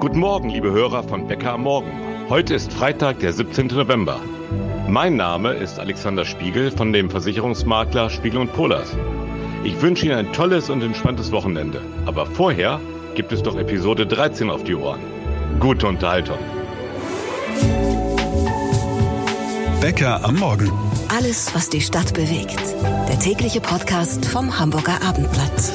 Guten Morgen, liebe Hörer von Bäcker am Morgen. Heute ist Freitag, der 17. November. Mein Name ist Alexander Spiegel von dem Versicherungsmakler Spiegel und Polas. Ich wünsche Ihnen ein tolles und entspanntes Wochenende. Aber vorher gibt es doch Episode 13 auf die Ohren. Gute Unterhaltung. Bäcker am Morgen. Alles, was die Stadt bewegt. Der tägliche Podcast vom Hamburger Abendblatt.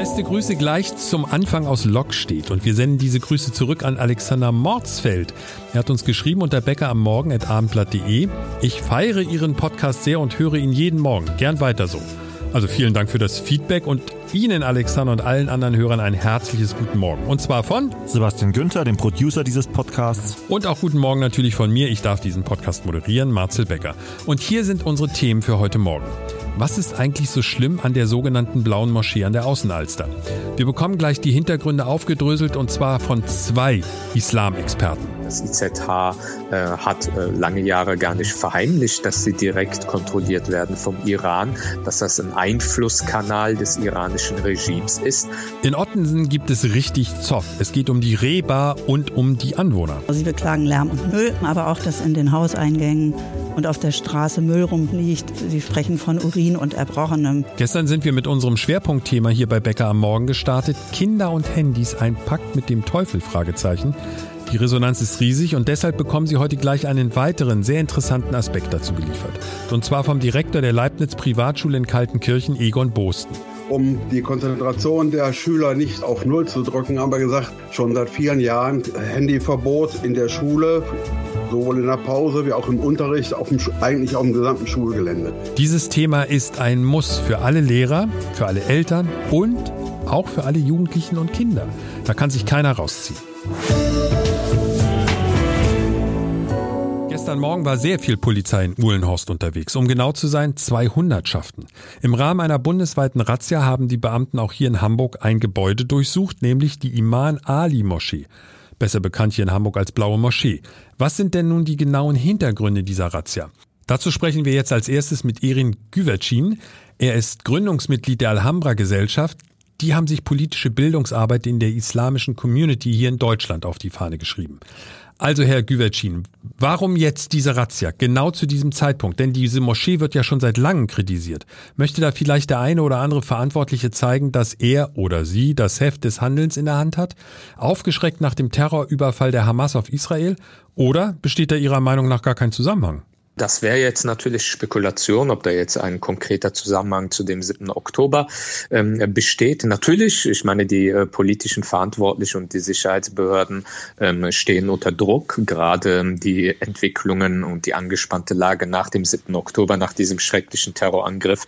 Beste Grüße gleich zum Anfang aus Lockstedt und wir senden diese Grüße zurück an Alexander Mordsfeld. Er hat uns geschrieben unter Bäcker am Morgen at abendblatt.de. Ich feiere Ihren Podcast sehr und höre ihn jeden Morgen. Gern weiter so. Also vielen Dank für das Feedback und Ihnen, Alexander, und allen anderen Hörern ein herzliches Guten Morgen. Und zwar von Sebastian Günther, dem Producer dieses Podcasts. Und auch Guten Morgen natürlich von mir. Ich darf diesen Podcast moderieren, Marcel Becker. Und hier sind unsere Themen für heute Morgen. Was ist eigentlich so schlimm an der sogenannten Blauen Moschee an der Außenalster? Wir bekommen gleich die Hintergründe aufgedröselt und zwar von zwei Islamexperten. Das IZH äh, hat äh, lange Jahre gar nicht verheimlicht, dass sie direkt kontrolliert werden vom Iran, dass das ein Einflusskanal des iranischen Regimes ist. In Ottensen gibt es richtig Zoff. Es geht um die Rehbar und um die Anwohner. Sie beklagen Lärm und Müll, aber auch, dass in den Hauseingängen und auf der Straße Müll rumliegt. Sie sprechen von Urin und Erbrochenem. Gestern sind wir mit unserem Schwerpunktthema hier bei Bäcker am Morgen gestartet. Kinder und Handys, ein Pakt mit dem Teufel? Fragezeichen. Die Resonanz ist riesig und deshalb bekommen Sie heute gleich einen weiteren sehr interessanten Aspekt dazu geliefert. Und zwar vom Direktor der Leibniz Privatschule in Kaltenkirchen, Egon Bosten. Um die Konzentration der Schüler nicht auf Null zu drücken, haben wir gesagt, schon seit vielen Jahren Handyverbot in der Schule, sowohl in der Pause wie auch im Unterricht, auf dem, eigentlich auf dem gesamten Schulgelände. Dieses Thema ist ein Muss für alle Lehrer, für alle Eltern und auch für alle Jugendlichen und Kinder. Da kann sich keiner rausziehen. Gestern Morgen war sehr viel Polizei in Uhlenhorst unterwegs. Um genau zu sein, zwei Hundertschaften. Im Rahmen einer bundesweiten Razzia haben die Beamten auch hier in Hamburg ein Gebäude durchsucht, nämlich die Iman Ali Moschee. Besser bekannt hier in Hamburg als Blaue Moschee. Was sind denn nun die genauen Hintergründe dieser Razzia? Dazu sprechen wir jetzt als erstes mit Erin Güvercin. Er ist Gründungsmitglied der Alhambra Gesellschaft. Die haben sich politische Bildungsarbeit in der islamischen Community hier in Deutschland auf die Fahne geschrieben. Also Herr Güvercin, warum jetzt diese Razzia? Genau zu diesem Zeitpunkt? Denn diese Moschee wird ja schon seit langem kritisiert. Möchte da vielleicht der eine oder andere Verantwortliche zeigen, dass er oder sie das Heft des Handelns in der Hand hat? Aufgeschreckt nach dem Terrorüberfall der Hamas auf Israel? Oder besteht da Ihrer Meinung nach gar kein Zusammenhang? Das wäre jetzt natürlich Spekulation, ob da jetzt ein konkreter Zusammenhang zu dem 7. Oktober ähm, besteht. Natürlich, ich meine, die äh, politischen Verantwortlichen und die Sicherheitsbehörden ähm, stehen unter Druck. Gerade ähm, die Entwicklungen und die angespannte Lage nach dem 7. Oktober, nach diesem schrecklichen Terrorangriff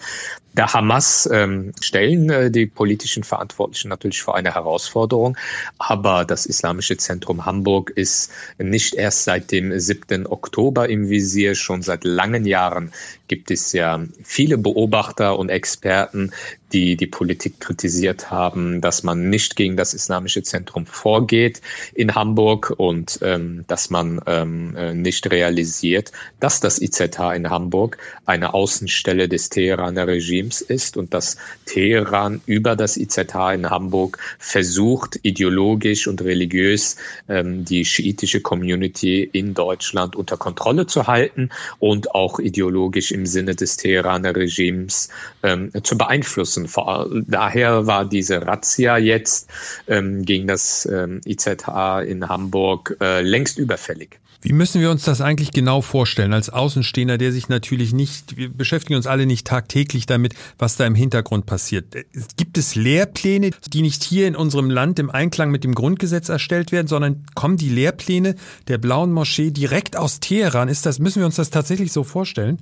der Hamas ähm, stellen äh, die politischen Verantwortlichen natürlich vor eine Herausforderung. Aber das Islamische Zentrum Hamburg ist nicht erst seit dem 7. Oktober im Visier, schon seit langen Jahren gibt es ja viele Beobachter und Experten, die die Politik kritisiert haben, dass man nicht gegen das Islamische Zentrum vorgeht in Hamburg und ähm, dass man ähm, äh, nicht realisiert, dass das IZH in Hamburg eine Außenstelle des Teheraner Regimes ist und dass Teheran über das IZH in Hamburg versucht, ideologisch und religiös ähm, die schiitische Community in Deutschland unter Kontrolle zu halten und auch ideologisch im Sinne des Teheraner Regimes ähm, zu beeinflussen müssen. Daher war diese Razzia jetzt ähm, gegen das ähm, IZH in Hamburg äh, längst überfällig. Wie müssen wir uns das eigentlich genau vorstellen als Außenstehender, der sich natürlich nicht, wir beschäftigen uns alle nicht tagtäglich damit, was da im Hintergrund passiert. Gibt es Lehrpläne, die nicht hier in unserem Land im Einklang mit dem Grundgesetz erstellt werden, sondern kommen die Lehrpläne der Blauen Moschee direkt aus Teheran? Ist das, müssen wir uns das tatsächlich so vorstellen?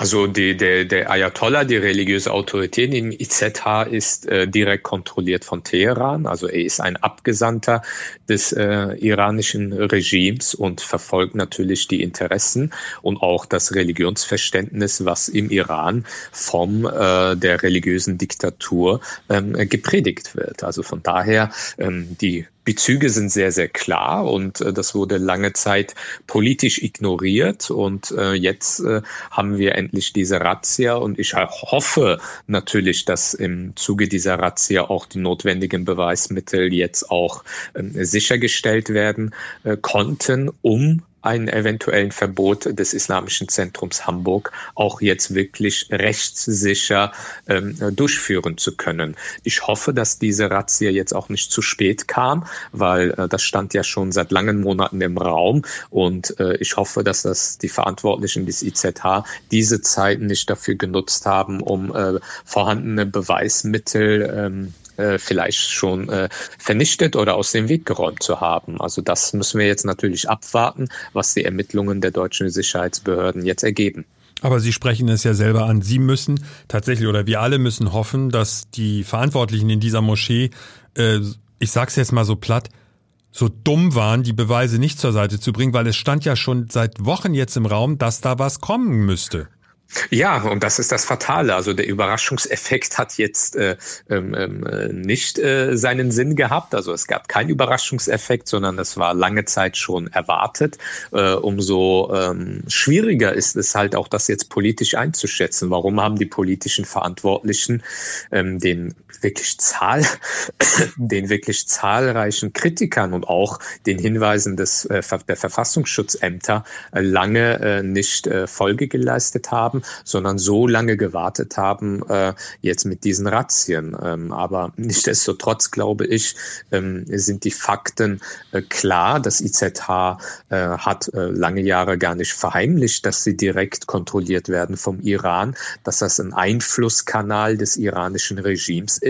Also die, der, der Ayatollah, die religiöse Autorität im IZH ist äh, direkt kontrolliert von Teheran. Also er ist ein Abgesandter des äh, iranischen Regimes und verfolgt natürlich die Interessen und auch das Religionsverständnis, was im Iran vom äh, der religiösen Diktatur ähm, gepredigt wird. Also von daher ähm, die Bezüge sind sehr, sehr klar und äh, das wurde lange Zeit politisch ignoriert und äh, jetzt äh, haben wir endlich diese Razzia und ich hoffe natürlich, dass im Zuge dieser Razzia auch die notwendigen Beweismittel jetzt auch ähm, sichergestellt werden äh, konnten, um einen eventuellen Verbot des Islamischen Zentrums Hamburg auch jetzt wirklich rechtssicher ähm, durchführen zu können. Ich hoffe, dass diese Razzia jetzt auch nicht zu spät kam, weil äh, das stand ja schon seit langen Monaten im Raum und äh, ich hoffe, dass das die Verantwortlichen des IZH diese Zeit nicht dafür genutzt haben, um äh, vorhandene Beweismittel ähm, äh, vielleicht schon äh, vernichtet oder aus dem Weg geräumt zu haben. Also das müssen wir jetzt natürlich abwarten, was die Ermittlungen der deutschen Sicherheitsbehörden jetzt ergeben. Aber Sie sprechen es ja selber an. Sie müssen tatsächlich oder wir alle müssen hoffen, dass die Verantwortlichen in dieser Moschee, äh, ich sag's jetzt mal so platt, so dumm waren, die Beweise nicht zur Seite zu bringen, weil es stand ja schon seit Wochen jetzt im Raum, dass da was kommen müsste. Ja, und das ist das Fatale. Also der Überraschungseffekt hat jetzt äh, ähm, äh, nicht äh, seinen Sinn gehabt. Also es gab keinen Überraschungseffekt, sondern das war lange Zeit schon erwartet. Äh, umso ähm, schwieriger ist es halt auch, das jetzt politisch einzuschätzen. Warum haben die politischen Verantwortlichen ähm, den wirklich Zahl, den wirklich zahlreichen Kritikern und auch den Hinweisen des äh, der Verfassungsschutzämter äh, lange äh, nicht äh, Folge geleistet haben? sondern so lange gewartet haben, äh, jetzt mit diesen Razzien. Ähm, aber nichtsdestotrotz, glaube ich, ähm, sind die Fakten klar. Das IZH hat lange Jahre gar nicht verheimlicht, dass sie direkt kontrolliert werden vom Iran, dass das ein Einflusskanal des iranischen Regimes ist.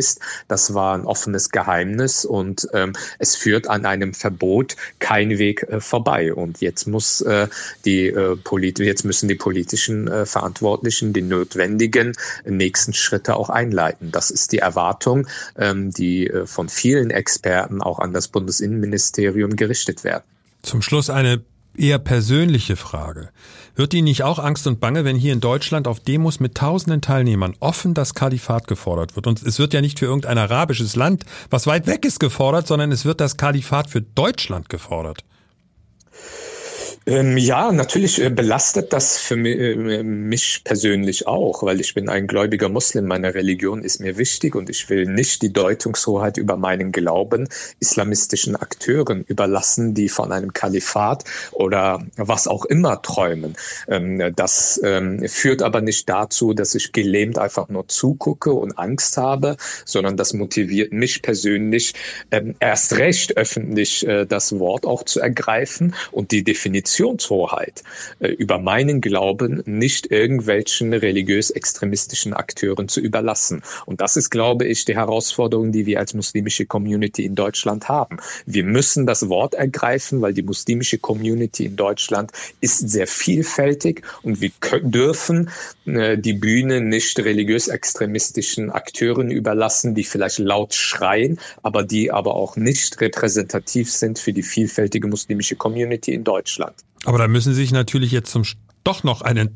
Das war ein offenes Geheimnis und ähm, es führt an einem Verbot kein Weg äh, vorbei. Und jetzt muss äh, die äh, jetzt müssen die politischen äh, Verantwortlichen Verantwortlichen die notwendigen nächsten Schritte auch einleiten. Das ist die Erwartung, ähm, die äh, von vielen Experten auch an das Bundesinnenministerium gerichtet werden. Zum Schluss eine eher persönliche Frage. Wird Ihnen nicht auch Angst und Bange, wenn hier in Deutschland auf Demos mit tausenden Teilnehmern offen das Kalifat gefordert wird? Und es wird ja nicht für irgendein arabisches Land, was weit weg ist, gefordert, sondern es wird das Kalifat für Deutschland gefordert. Ähm, ja, natürlich äh, belastet das für äh, mich persönlich auch, weil ich bin ein gläubiger Muslim. Meine Religion ist mir wichtig und ich will nicht die Deutungshoheit über meinen Glauben islamistischen Akteuren überlassen, die von einem Kalifat oder was auch immer träumen. Ähm, das ähm, führt aber nicht dazu, dass ich gelähmt einfach nur zugucke und Angst habe, sondern das motiviert mich persönlich erst recht öffentlich äh, das Wort auch zu ergreifen und die Definition Definitionshoheit äh, über meinen Glauben nicht irgendwelchen religiös-extremistischen Akteuren zu überlassen. Und das ist, glaube ich, die Herausforderung, die wir als muslimische Community in Deutschland haben. Wir müssen das Wort ergreifen, weil die muslimische Community in Deutschland ist sehr vielfältig und wir dürfen äh, die Bühne nicht religiös-extremistischen Akteuren überlassen, die vielleicht laut schreien, aber die aber auch nicht repräsentativ sind für die vielfältige muslimische Community in Deutschland. Aber da müssen Sie sich natürlich jetzt zum doch noch eine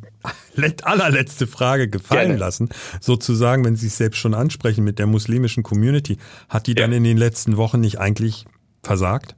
allerletzte Frage gefallen Gerne. lassen. Sozusagen, wenn Sie es selbst schon ansprechen mit der muslimischen Community, hat die ja. dann in den letzten Wochen nicht eigentlich versagt?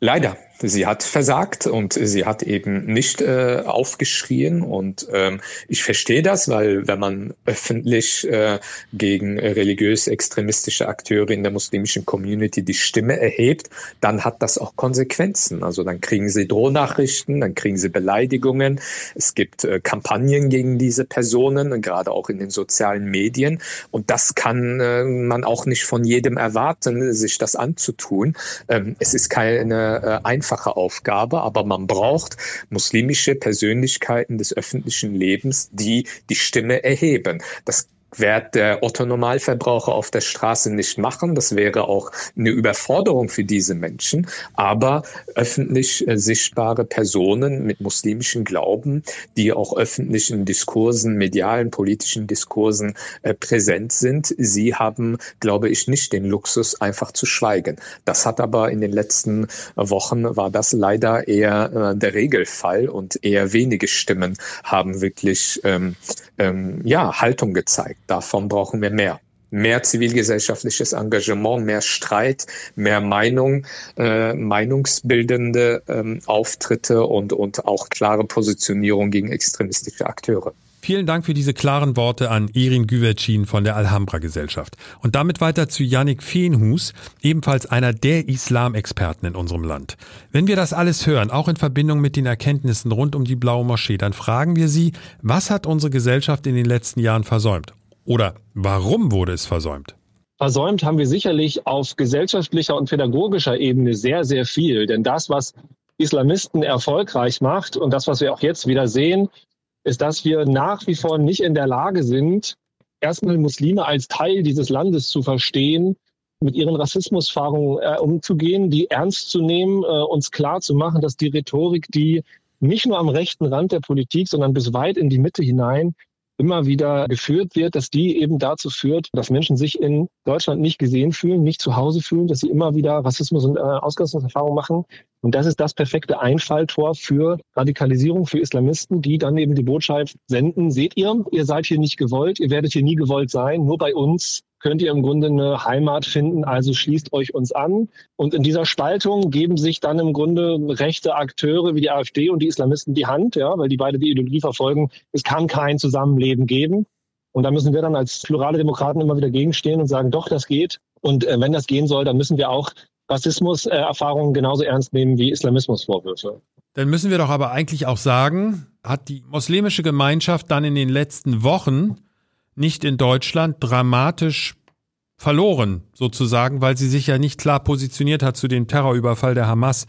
Leider. Sie hat versagt und sie hat eben nicht äh, aufgeschrien. Und ähm, ich verstehe das, weil wenn man öffentlich äh, gegen religiös-extremistische Akteure in der muslimischen Community die Stimme erhebt, dann hat das auch Konsequenzen. Also dann kriegen sie Drohnachrichten, dann kriegen sie Beleidigungen. Es gibt äh, Kampagnen gegen diese Personen, gerade auch in den sozialen Medien. Und das kann äh, man auch nicht von jedem erwarten, sich das anzutun. Ähm, es ist keine äh, einfache Aufgabe, aber man braucht muslimische Persönlichkeiten des öffentlichen Lebens, die die Stimme erheben. Das wird der Otto-Normalverbraucher auf der Straße nicht machen. Das wäre auch eine Überforderung für diese Menschen. Aber öffentlich äh, sichtbare Personen mit muslimischem Glauben, die auch öffentlichen Diskursen, medialen, politischen Diskursen äh, präsent sind, sie haben, glaube ich, nicht den Luxus, einfach zu schweigen. Das hat aber in den letzten Wochen war das leider eher äh, der Regelfall und eher wenige Stimmen haben wirklich ähm, ähm, ja Haltung gezeigt. Davon brauchen wir mehr. mehr zivilgesellschaftliches Engagement, mehr Streit, mehr Meinung, äh, meinungsbildende ähm, Auftritte und, und auch klare Positionierung gegen extremistische Akteure. Vielen Dank für diese klaren Worte an Irin Güvercin von der Alhambra Gesellschaft. Und damit weiter zu Yannick Feenhus, ebenfalls einer der Islamexperten in unserem Land. Wenn wir das alles hören, auch in Verbindung mit den Erkenntnissen rund um die Blaue Moschee, dann fragen wir Sie, was hat unsere Gesellschaft in den letzten Jahren versäumt? Oder warum wurde es versäumt? Versäumt haben wir sicherlich auf gesellschaftlicher und pädagogischer Ebene sehr, sehr viel. Denn das, was Islamisten erfolgreich macht und das, was wir auch jetzt wieder sehen, ist, dass wir nach wie vor nicht in der Lage sind, erstmal Muslime als Teil dieses Landes zu verstehen, mit ihren Rassismusfahrungen äh, umzugehen, die ernst zu nehmen, äh, uns klar zu machen, dass die Rhetorik, die nicht nur am rechten Rand der Politik, sondern bis weit in die Mitte hinein immer wieder geführt wird, dass die eben dazu führt, dass Menschen sich in Deutschland nicht gesehen fühlen, nicht zu Hause fühlen, dass sie immer wieder Rassismus und äh, Ausgrenzungserfahrungen machen. Und das ist das perfekte Einfalltor für Radikalisierung, für Islamisten, die dann eben die Botschaft senden, seht ihr, ihr seid hier nicht gewollt, ihr werdet hier nie gewollt sein, nur bei uns könnt ihr im Grunde eine Heimat finden, also schließt euch uns an. Und in dieser Spaltung geben sich dann im Grunde rechte Akteure wie die AfD und die Islamisten die Hand, ja, weil die beide die Ideologie verfolgen, es kann kein Zusammenleben geben. Und da müssen wir dann als plurale Demokraten immer wieder gegenstehen und sagen, doch, das geht. Und äh, wenn das gehen soll, dann müssen wir auch Rassismus-Erfahrungen genauso ernst nehmen wie Islamismusvorwürfe. Dann müssen wir doch aber eigentlich auch sagen, hat die muslimische Gemeinschaft dann in den letzten Wochen nicht in Deutschland dramatisch verloren, sozusagen, weil sie sich ja nicht klar positioniert hat zu dem Terrorüberfall der Hamas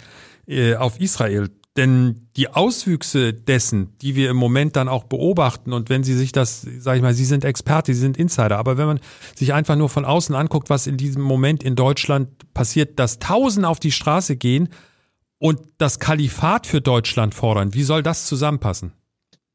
äh, auf Israel. Denn die Auswüchse dessen, die wir im Moment dann auch beobachten, und wenn Sie sich das, sage ich mal, Sie sind Experte, Sie sind Insider, aber wenn man sich einfach nur von außen anguckt, was in diesem Moment in Deutschland passiert, dass Tausend auf die Straße gehen und das Kalifat für Deutschland fordern, wie soll das zusammenpassen?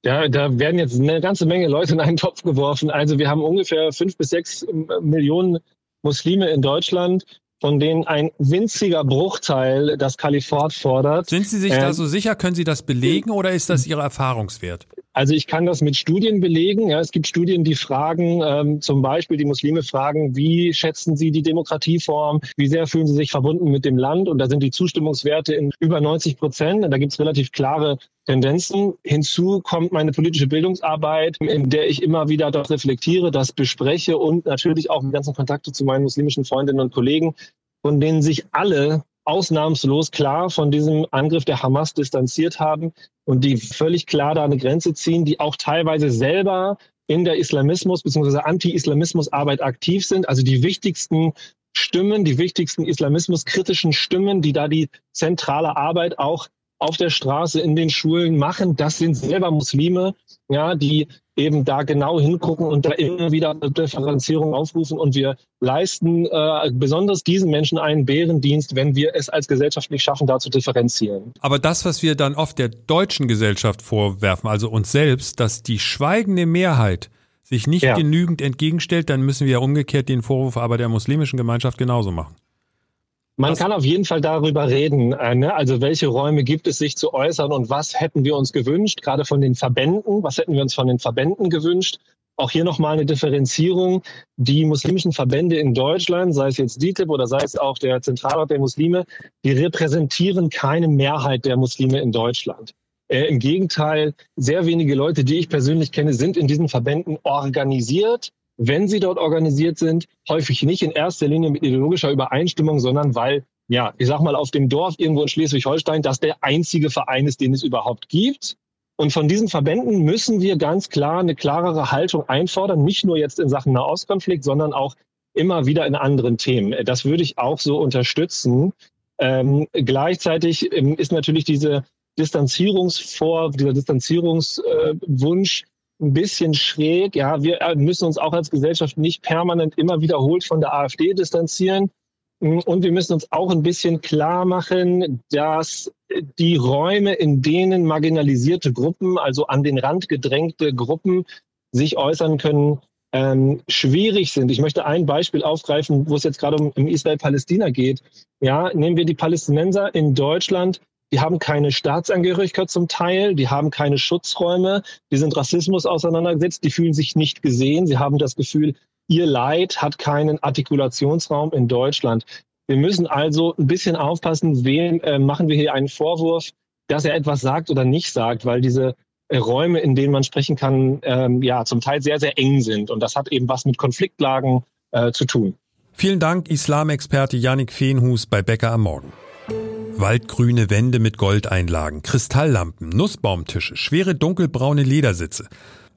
Ja, da werden jetzt eine ganze Menge Leute in einen Topf geworfen. Also wir haben ungefähr fünf bis sechs Millionen Muslime in Deutschland, von denen ein winziger Bruchteil das Kalifat fordert. Sind Sie sich ähm, da so sicher? Können Sie das belegen oder ist das Ihr Erfahrungswert? Also ich kann das mit Studien belegen. Ja, es gibt Studien, die fragen, ähm, zum Beispiel die Muslime fragen, wie schätzen Sie die Demokratieform? Wie sehr fühlen Sie sich verbunden mit dem Land? Und da sind die Zustimmungswerte in über 90 Prozent. Da gibt es relativ klare Tendenzen. Hinzu kommt meine politische Bildungsarbeit, in der ich immer wieder das reflektiere, das bespreche und natürlich auch die ganzen Kontakte zu meinen muslimischen Freundinnen und Kollegen, von denen sich alle ausnahmslos klar von diesem Angriff der Hamas distanziert haben und die völlig klar da eine Grenze ziehen, die auch teilweise selber in der Islamismus- bzw. Anti-Islamismus-Arbeit aktiv sind. Also die wichtigsten Stimmen, die wichtigsten islamismuskritischen Stimmen, die da die zentrale Arbeit auch auf der Straße in den Schulen machen, das sind selber Muslime, ja, die eben da genau hingucken und da immer wieder Differenzierung aufrufen. Und wir leisten äh, besonders diesen Menschen einen Bärendienst, wenn wir es als Gesellschaft nicht schaffen, da zu differenzieren. Aber das, was wir dann oft der deutschen Gesellschaft vorwerfen, also uns selbst, dass die schweigende Mehrheit sich nicht ja. genügend entgegenstellt, dann müssen wir ja umgekehrt den Vorwurf aber der muslimischen Gemeinschaft genauso machen. Man kann auf jeden Fall darüber reden, äh, ne? also welche Räume gibt es, sich zu äußern und was hätten wir uns gewünscht, gerade von den Verbänden, was hätten wir uns von den Verbänden gewünscht. Auch hier nochmal eine Differenzierung. Die muslimischen Verbände in Deutschland, sei es jetzt DITIB oder sei es auch der Zentralrat der Muslime, die repräsentieren keine Mehrheit der Muslime in Deutschland. Äh, Im Gegenteil, sehr wenige Leute, die ich persönlich kenne, sind in diesen Verbänden organisiert wenn sie dort organisiert sind, häufig nicht in erster Linie mit ideologischer Übereinstimmung, sondern weil, ja, ich sag mal, auf dem Dorf irgendwo in Schleswig-Holstein das der einzige Verein ist, den es überhaupt gibt. Und von diesen Verbänden müssen wir ganz klar eine klarere Haltung einfordern, nicht nur jetzt in Sachen Nahostkonflikt, sondern auch immer wieder in anderen Themen. Das würde ich auch so unterstützen. Ähm, gleichzeitig ähm, ist natürlich diese Distanzierungsvor, dieser Distanzierungswunsch ein bisschen schräg. Ja, wir äh, müssen uns auch als Gesellschaft nicht permanent immer wiederholt von der AfD distanzieren. Mm, und wir müssen uns auch ein bisschen klar machen, dass die Räume, in denen marginalisierte Gruppen, also an den Rand gedrängte Gruppen sich äußern können, ähm, schwierig sind. Ich möchte ein Beispiel aufgreifen, wo es jetzt gerade um, um Israel-Palästina geht. Ja, nehmen wir die Palästinenser in Deutschland die haben keine Staatsangehörigkeit zum Teil, die haben keine Schutzräume, die sind Rassismus auseinandergesetzt, die fühlen sich nicht gesehen, sie haben das Gefühl, ihr Leid hat keinen Artikulationsraum in Deutschland. Wir müssen also ein bisschen aufpassen, wem äh, machen wir hier einen Vorwurf, dass er etwas sagt oder nicht sagt, weil diese äh, Räume, in denen man sprechen kann, ähm, ja zum Teil sehr, sehr eng sind. Und das hat eben was mit Konfliktlagen äh, zu tun. Vielen Dank, Islamexperte Yannick Feenhus bei Bäcker am Morgen. Waldgrüne Wände mit Goldeinlagen, Kristalllampen, Nussbaumtische, schwere dunkelbraune Ledersitze.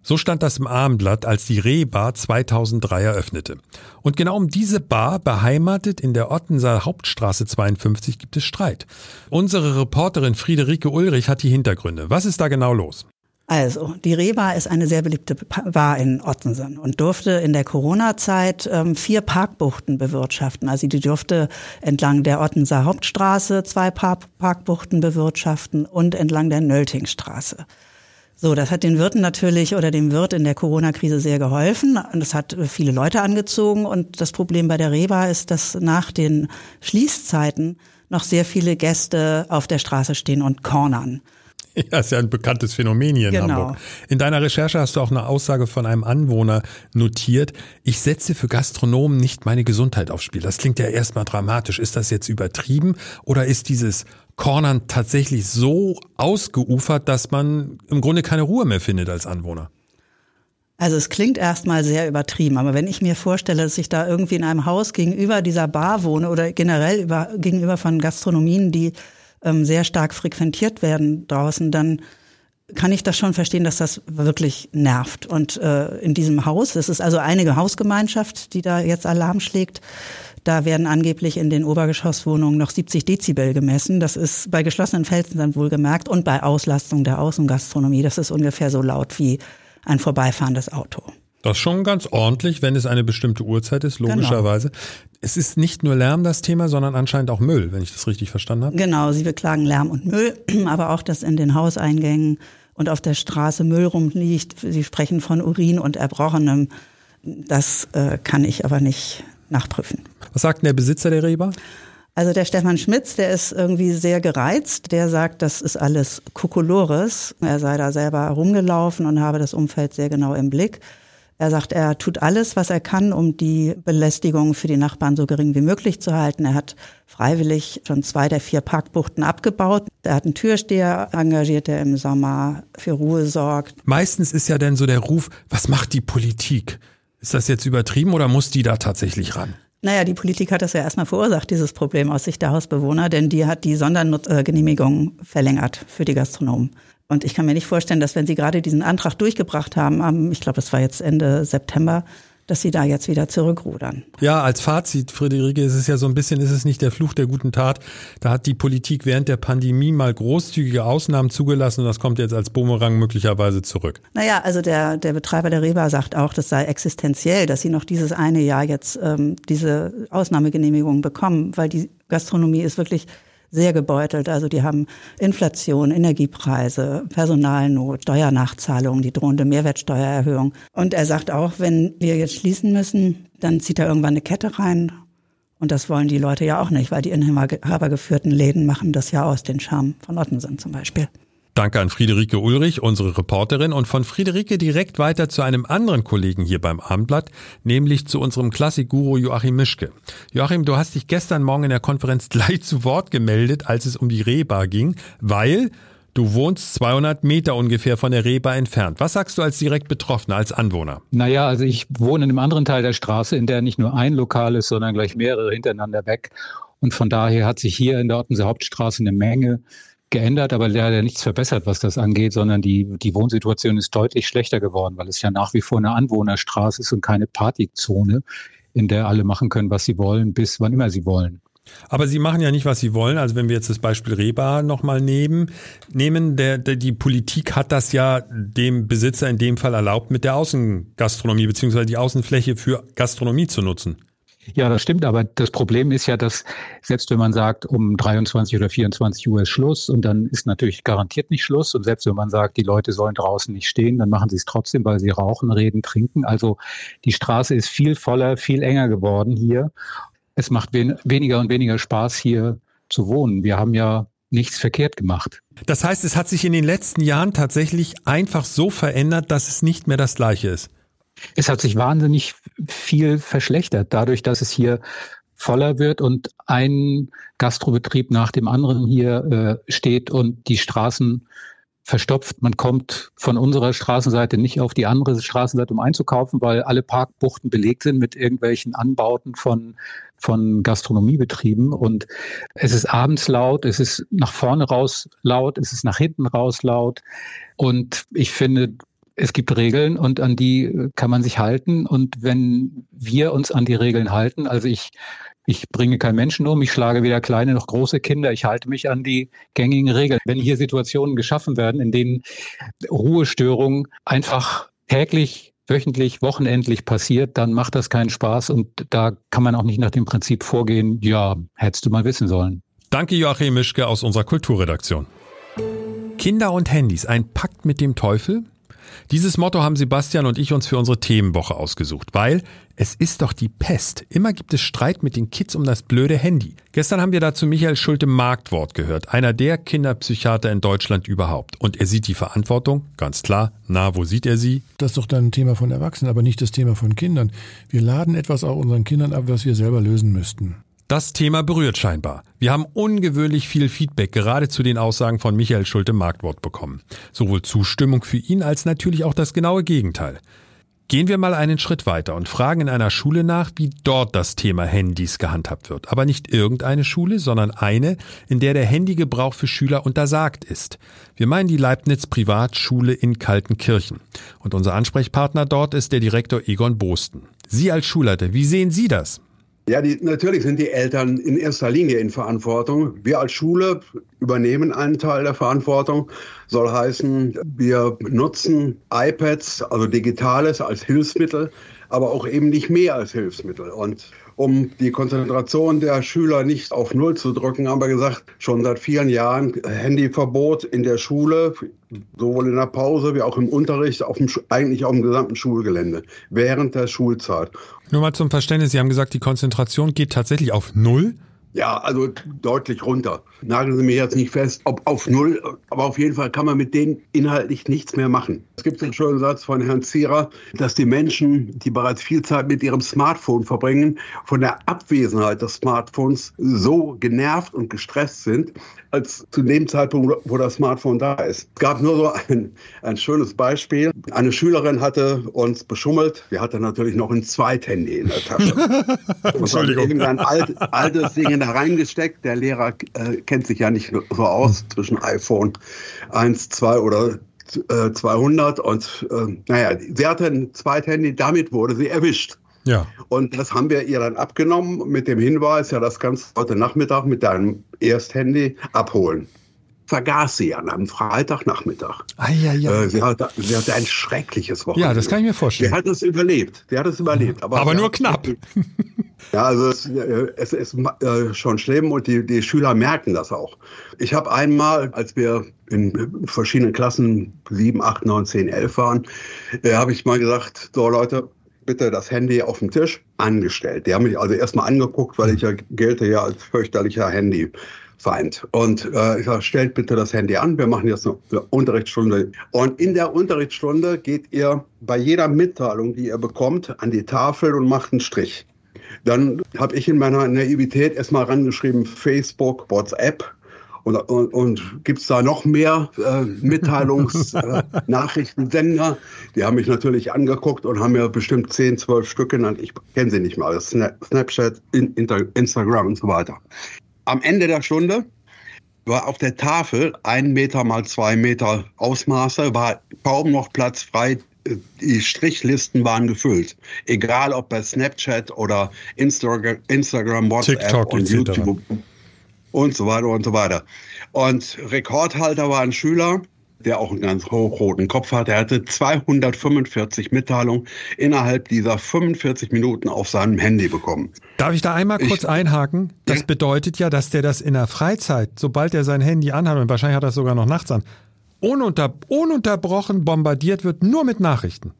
So stand das im Abendblatt, als die Rehbar 2003 eröffnete. Und genau um diese Bar, beheimatet in der Ottenser Hauptstraße 52, gibt es Streit. Unsere Reporterin Friederike Ulrich hat die Hintergründe. Was ist da genau los? Also, die Rehbar ist eine sehr beliebte Bar in Ottensen und durfte in der Corona-Zeit ähm, vier Parkbuchten bewirtschaften. Also die durfte entlang der Ottenser Hauptstraße zwei Park Parkbuchten bewirtschaften und entlang der Nöltingstraße. So, das hat den Wirten natürlich oder dem Wirt in der Corona-Krise sehr geholfen. Und das hat viele Leute angezogen. Und das Problem bei der Reba ist, dass nach den Schließzeiten noch sehr viele Gäste auf der Straße stehen und cornern. Ja, ist ja ein bekanntes Phänomen hier in genau. Hamburg. In deiner Recherche hast du auch eine Aussage von einem Anwohner notiert. Ich setze für Gastronomen nicht meine Gesundheit aufs Spiel. Das klingt ja erstmal dramatisch. Ist das jetzt übertrieben oder ist dieses Cornern tatsächlich so ausgeufert, dass man im Grunde keine Ruhe mehr findet als Anwohner? Also es klingt erstmal sehr übertrieben, aber wenn ich mir vorstelle, dass ich da irgendwie in einem Haus gegenüber dieser Bar wohne oder generell über, gegenüber von Gastronomien, die ähm, sehr stark frequentiert werden draußen, dann kann ich das schon verstehen, dass das wirklich nervt. Und äh, in diesem Haus, es ist also einige Hausgemeinschaft, die da jetzt Alarm schlägt, da werden angeblich in den Obergeschosswohnungen noch 70 Dezibel gemessen. Das ist bei geschlossenen Felsen dann wohl gemerkt und bei Auslastung der Außengastronomie. Das ist ungefähr so laut wie ein vorbeifahrendes Auto. Das ist schon ganz ordentlich, wenn es eine bestimmte Uhrzeit ist, genau. logischerweise. Genau. Es ist nicht nur Lärm das Thema, sondern anscheinend auch Müll, wenn ich das richtig verstanden habe. Genau, Sie beklagen Lärm und Müll, aber auch, dass in den Hauseingängen und auf der Straße Müll rumliegt. Sie sprechen von Urin und Erbrochenem. Das äh, kann ich aber nicht nachprüfen. Was sagt denn der Besitzer der Reber? Also der Stefan Schmitz, der ist irgendwie sehr gereizt. Der sagt, das ist alles Kokolores. Er sei da selber rumgelaufen und habe das Umfeld sehr genau im Blick. Er sagt, er tut alles, was er kann, um die Belästigung für die Nachbarn so gering wie möglich zu halten. Er hat freiwillig schon zwei der vier Parkbuchten abgebaut. Er hat einen Türsteher engagiert, der im Sommer für Ruhe sorgt. Meistens ist ja dann so der Ruf, was macht die Politik? Ist das jetzt übertrieben oder muss die da tatsächlich ran? Naja, die Politik hat das ja erstmal verursacht, dieses Problem aus Sicht der Hausbewohner, denn die hat die Sondergenehmigung verlängert für die Gastronomen. Und ich kann mir nicht vorstellen, dass wenn Sie gerade diesen Antrag durchgebracht haben, ich glaube, das war jetzt Ende September, dass sie da jetzt wieder zurückrudern. Ja, als Fazit, Friederike, ist es ja so ein bisschen, ist es nicht der Fluch der guten Tat. Da hat die Politik während der Pandemie mal großzügige Ausnahmen zugelassen und das kommt jetzt als Bumerang möglicherweise zurück. Naja, also der, der Betreiber der Reba sagt auch, das sei existenziell, dass sie noch dieses eine Jahr jetzt ähm, diese Ausnahmegenehmigung bekommen, weil die Gastronomie ist wirklich sehr gebeutelt. Also die haben Inflation, Energiepreise, Personalnot, Steuernachzahlungen, die drohende Mehrwertsteuererhöhung. Und er sagt auch, wenn wir jetzt schließen müssen, dann zieht er irgendwann eine Kette rein. Und das wollen die Leute ja auch nicht, weil die inhabergeführten Läden machen das ja aus, den Charme von Ottensen zum Beispiel. Danke an Friederike Ulrich, unsere Reporterin, und von Friederike direkt weiter zu einem anderen Kollegen hier beim Abendblatt, nämlich zu unserem Klassikguru Joachim Mischke. Joachim, du hast dich gestern Morgen in der Konferenz gleich zu Wort gemeldet, als es um die Rehbar ging, weil Du wohnst 200 Meter ungefähr von der Rehbar entfernt. Was sagst du als direkt Betroffener, als Anwohner? Naja, also ich wohne in einem anderen Teil der Straße, in der nicht nur ein Lokal ist, sondern gleich mehrere hintereinander weg. Und von daher hat sich hier in der Ottenser Hauptstraße eine Menge geändert, aber leider nichts verbessert, was das angeht, sondern die, die Wohnsituation ist deutlich schlechter geworden, weil es ja nach wie vor eine Anwohnerstraße ist und keine Partyzone, in der alle machen können, was sie wollen, bis wann immer sie wollen. Aber sie machen ja nicht, was sie wollen. Also wenn wir jetzt das Beispiel Reba nochmal nehmen, nehmen der, der, die Politik hat das ja dem Besitzer in dem Fall erlaubt, mit der Außengastronomie beziehungsweise die Außenfläche für Gastronomie zu nutzen. Ja, das stimmt, aber das Problem ist ja, dass selbst wenn man sagt, um 23 oder 24 Uhr ist Schluss und dann ist natürlich garantiert nicht Schluss und selbst wenn man sagt, die Leute sollen draußen nicht stehen, dann machen sie es trotzdem, weil sie rauchen, reden, trinken. Also die Straße ist viel voller, viel enger geworden hier. Es macht wen weniger und weniger Spaß hier zu wohnen. Wir haben ja nichts verkehrt gemacht. Das heißt, es hat sich in den letzten Jahren tatsächlich einfach so verändert, dass es nicht mehr das gleiche ist. Es hat sich wahnsinnig viel verschlechtert, dadurch, dass es hier voller wird und ein Gastrobetrieb nach dem anderen hier äh, steht und die Straßen verstopft. Man kommt von unserer Straßenseite nicht auf die andere Straßenseite, um einzukaufen, weil alle Parkbuchten belegt sind mit irgendwelchen Anbauten von, von Gastronomiebetrieben. Und es ist abends laut, es ist nach vorne raus laut, es ist nach hinten raus laut. Und ich finde, es gibt Regeln und an die kann man sich halten. Und wenn wir uns an die Regeln halten, also ich ich bringe keinen Menschen um, ich schlage weder kleine noch große Kinder, ich halte mich an die gängigen Regeln. Wenn hier Situationen geschaffen werden, in denen Ruhestörung einfach täglich wöchentlich, wochenendlich passiert, dann macht das keinen Spaß und da kann man auch nicht nach dem Prinzip vorgehen, ja, hättest du mal wissen sollen. Danke Joachim Mischke aus unserer Kulturredaktion. Kinder und Handys, ein Pakt mit dem Teufel? Dieses Motto haben Sebastian und ich uns für unsere Themenwoche ausgesucht, weil es ist doch die Pest. Immer gibt es Streit mit den Kids um das blöde Handy. Gestern haben wir dazu Michael Schulte Marktwort gehört, einer der Kinderpsychiater in Deutschland überhaupt. Und er sieht die Verantwortung, ganz klar. Na, wo sieht er sie? Das ist doch dann ein Thema von Erwachsenen, aber nicht das Thema von Kindern. Wir laden etwas auch unseren Kindern ab, was wir selber lösen müssten. Das Thema berührt scheinbar. Wir haben ungewöhnlich viel Feedback gerade zu den Aussagen von Michael Schulte Marktwort bekommen. Sowohl Zustimmung für ihn als natürlich auch das genaue Gegenteil. Gehen wir mal einen Schritt weiter und fragen in einer Schule nach, wie dort das Thema Handys gehandhabt wird. Aber nicht irgendeine Schule, sondern eine, in der der Handygebrauch für Schüler untersagt ist. Wir meinen die Leibniz Privatschule in Kaltenkirchen. Und unser Ansprechpartner dort ist der Direktor Egon Bosten. Sie als Schulleiter, wie sehen Sie das? Ja, die, natürlich sind die Eltern in erster Linie in Verantwortung. Wir als Schule übernehmen einen Teil der Verantwortung. Soll heißen, wir nutzen iPads, also Digitales, als Hilfsmittel, aber auch eben nicht mehr als Hilfsmittel. Und um die Konzentration der Schüler nicht auf Null zu drücken, haben wir gesagt, schon seit vielen Jahren Handyverbot in der Schule, sowohl in der Pause wie auch im Unterricht, auf dem, eigentlich auf dem gesamten Schulgelände, während der Schulzeit. Nur mal zum Verständnis, Sie haben gesagt, die Konzentration geht tatsächlich auf Null? Ja, also deutlich runter. Nageln Sie mir jetzt nicht fest, ob auf Null, aber auf jeden Fall kann man mit denen inhaltlich nichts mehr machen. Es gibt einen schönen Satz von Herrn Zierer, dass die Menschen, die bereits viel Zeit mit ihrem Smartphone verbringen, von der Abwesenheit des Smartphones so genervt und gestresst sind, als zu dem Zeitpunkt, wo das Smartphone da ist. Es gab nur so ein, ein schönes Beispiel. Eine Schülerin hatte uns beschummelt. Wir hatten natürlich noch ein Zweithandy in der Tasche. Entschuldigung. Irgendein alt, altes Ding da reingesteckt. Der Lehrer äh, kennt sich ja nicht so aus zwischen iPhone 1, 2 oder äh, 200. Und äh, naja, sie hatte ein Zweithandy. Damit wurde sie erwischt. Ja. Und das haben wir ihr dann abgenommen mit dem Hinweis, ja, das kannst du heute Nachmittag mit deinem Ersthandy abholen. Vergaß sie an einem Freitagnachmittag. Ah, ja, ja. Äh, sie, hatte, sie hatte ein schreckliches Wochenende. Ja, das kann ich mir vorstellen. Sie hat es überlebt. Sie hat es überlebt. Aber, aber nur knapp. Ja, also es, äh, es ist äh, schon schlimm und die, die Schüler merken das auch. Ich habe einmal, als wir in verschiedenen Klassen 7, 8, 9, 10, 11 waren, äh, habe ich mal gesagt, so Leute, bitte das Handy auf dem Tisch angestellt. Die haben mich also erstmal angeguckt, weil ich ja gelte ja als fürchterlicher Handyfeind. Und äh, ich sage, stellt bitte das Handy an, wir machen jetzt eine Unterrichtsstunde. Und in der Unterrichtsstunde geht ihr bei jeder Mitteilung, die ihr bekommt, an die Tafel und macht einen Strich. Dann habe ich in meiner Naivität erstmal rangeschrieben, Facebook, WhatsApp und, und, und gibt es da noch mehr äh, Mitteilungsnachrichtensender? Äh, die haben mich natürlich angeguckt und haben mir bestimmt 10, 12 Stück genannt. Ich kenne sie nicht mal. Snapchat, Instagram und so weiter. Am Ende der Stunde war auf der Tafel ein Meter mal zwei Meter Ausmaße, war kaum noch Platz frei. Die Strichlisten waren gefüllt. Egal ob bei Snapchat oder Instagram, Instagram WhatsApp TikTok und YouTube und so weiter und so weiter. Und Rekordhalter war ein Schüler, der auch einen ganz hochroten Kopf hat. Er hatte 245 Mitteilungen innerhalb dieser 45 Minuten auf seinem Handy bekommen. Darf ich da einmal kurz ich, einhaken? Das ja? bedeutet ja, dass der das in der Freizeit, sobald er sein Handy anhat, und wahrscheinlich hat er es sogar noch nachts an, ununter, ununterbrochen bombardiert wird, nur mit Nachrichten.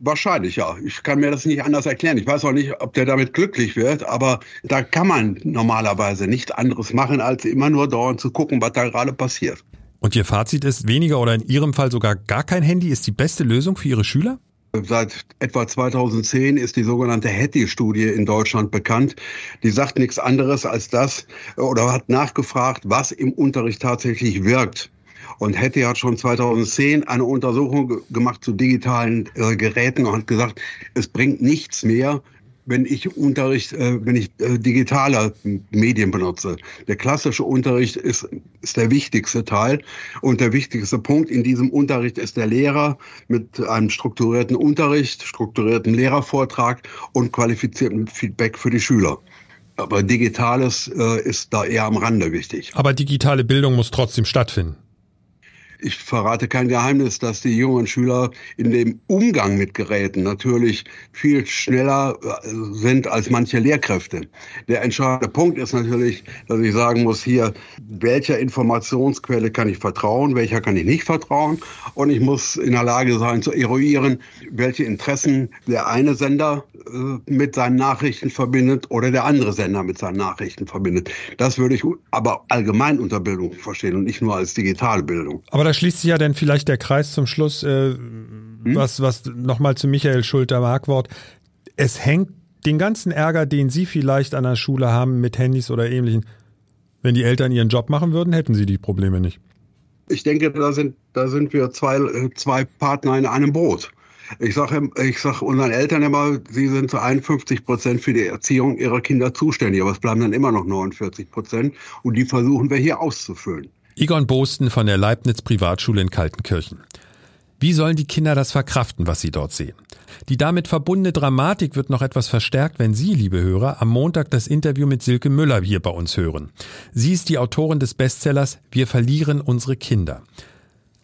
Wahrscheinlich, ja. Ich kann mir das nicht anders erklären. Ich weiß auch nicht, ob der damit glücklich wird, aber da kann man normalerweise nichts anderes machen, als immer nur dauernd zu gucken, was da gerade passiert. Und Ihr Fazit ist, weniger oder in Ihrem Fall sogar gar kein Handy ist die beste Lösung für Ihre Schüler? Seit etwa 2010 ist die sogenannte Hattie-Studie in Deutschland bekannt. Die sagt nichts anderes als das oder hat nachgefragt, was im Unterricht tatsächlich wirkt. Und Hattie hat schon 2010 eine Untersuchung gemacht zu digitalen äh, Geräten und hat gesagt, es bringt nichts mehr, wenn ich Unterricht, äh, wenn ich äh, digitale Medien benutze. Der klassische Unterricht ist, ist der wichtigste Teil und der wichtigste Punkt in diesem Unterricht ist der Lehrer mit einem strukturierten Unterricht, strukturierten Lehrervortrag und qualifiziertem Feedback für die Schüler. Aber Digitales äh, ist da eher am Rande wichtig. Aber digitale Bildung muss trotzdem stattfinden ich verrate kein Geheimnis, dass die jungen Schüler in dem Umgang mit Geräten natürlich viel schneller äh, sind als manche Lehrkräfte. Der entscheidende Punkt ist natürlich, dass ich sagen muss, hier, welcher Informationsquelle kann ich vertrauen, welcher kann ich nicht vertrauen. Und ich muss in der Lage sein zu eruieren, welche Interessen der eine Sender äh, mit seinen Nachrichten verbindet oder der andere Sender mit seinen Nachrichten verbindet. Das würde ich aber allgemein unter Bildung verstehen und nicht nur als digitale Bildung. Aber da schließt sich ja dann vielleicht der Kreis zum Schluss, äh, hm? was, was nochmal zu Michael Schulter Markwort. Es hängt den ganzen Ärger, den Sie vielleicht an der Schule haben mit Handys oder ähnlichen. Wenn die Eltern ihren Job machen würden, hätten sie die Probleme nicht. Ich denke, da sind, da sind wir zwei, zwei Partner in einem Boot. Ich sage ich sag unseren Eltern immer, sie sind zu 51 Prozent für die Erziehung ihrer Kinder zuständig, aber es bleiben dann immer noch 49 Prozent und die versuchen wir hier auszufüllen. Egon Bosten von der Leibniz Privatschule in Kaltenkirchen. Wie sollen die Kinder das verkraften, was sie dort sehen? Die damit verbundene Dramatik wird noch etwas verstärkt, wenn Sie, liebe Hörer, am Montag das Interview mit Silke Müller hier bei uns hören. Sie ist die Autorin des Bestsellers Wir verlieren unsere Kinder.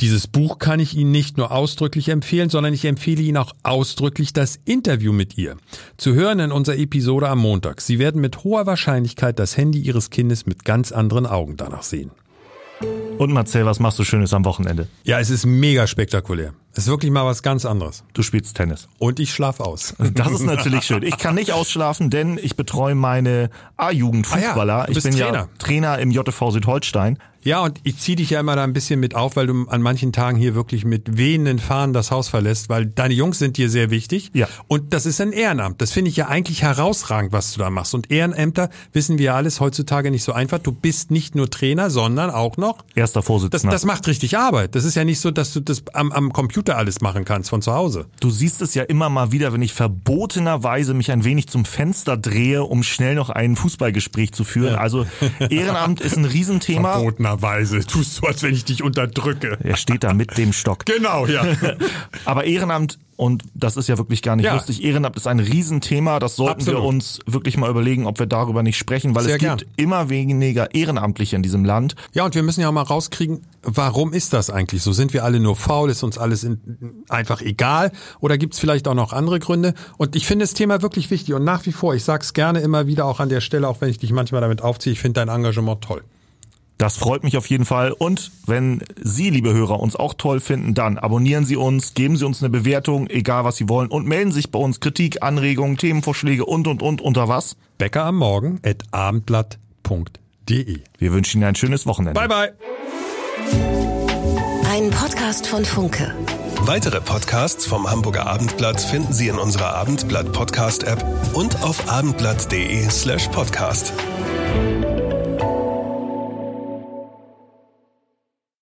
Dieses Buch kann ich Ihnen nicht nur ausdrücklich empfehlen, sondern ich empfehle Ihnen auch ausdrücklich das Interview mit ihr. Zu hören in unserer Episode am Montag. Sie werden mit hoher Wahrscheinlichkeit das Handy Ihres Kindes mit ganz anderen Augen danach sehen. Und Marcel, was machst du Schönes am Wochenende? Ja, es ist mega spektakulär. Es ist wirklich mal was ganz anderes. Du spielst Tennis. Und ich schlaf aus. Das ist natürlich schön. Ich kann nicht ausschlafen, denn ich betreue meine A-Jugend-Fußballer. Ah ja, ich bin Trainer. ja Trainer im JV Südholstein. Ja, und ich ziehe dich ja immer da ein bisschen mit auf, weil du an manchen Tagen hier wirklich mit wehenden Fahnen das Haus verlässt, weil deine Jungs sind dir sehr wichtig. Ja. Und das ist ein Ehrenamt. Das finde ich ja eigentlich herausragend, was du da machst. Und Ehrenämter, wissen wir alles, heutzutage nicht so einfach. Du bist nicht nur Trainer, sondern auch noch Erster das, Vorsitzender. das macht richtig Arbeit. Das ist ja nicht so, dass du das am, am Computer alles machen kannst von zu Hause. Du siehst es ja immer mal wieder, wenn ich verbotenerweise mich ein wenig zum Fenster drehe, um schnell noch ein Fußballgespräch zu führen. Also Ehrenamt ist ein Riesenthema. Verbotenerweise. Tust so, als wenn ich dich unterdrücke. Er steht da mit dem Stock. Genau, ja. Aber Ehrenamt, und das ist ja wirklich gar nicht Ja. lustig, Ehrenamt ist ein Riesenthema. Das sollten Absolut. wir uns wirklich mal überlegen, ob wir darüber nicht sprechen, weil Sehr es gibt gern. immer weniger Ehrenamtliche in diesem Land. Ja, und wir müssen ja auch mal rauskriegen, warum ist das eigentlich so? Sind wir alle nur faul? Ist uns alles in, einfach egal? Oder gibt es vielleicht auch noch andere Gründe? Und ich finde das Thema wirklich wichtig und nach wie vor, ich sag's gerne immer wieder auch an der Stelle, auch wenn ich dich manchmal damit aufziehe, ich finde dein Engagement toll. Das freut mich auf jeden Fall. Und wenn Sie, liebe Hörer, uns auch toll finden, dann abonnieren Sie uns, geben Sie uns eine Bewertung, egal was Sie wollen, und melden sich bei uns Kritik, Anregungen, Themenvorschläge und, und, und, unter was? Bäcker am Morgen at abendblatt.de. Wir wünschen Ihnen ein schönes Wochenende. Bye bye. Ein Podcast von Funke. Weitere Podcasts vom Hamburger Abendblatt finden Sie in unserer Abendblatt Podcast App und auf abendblatt.de slash podcast.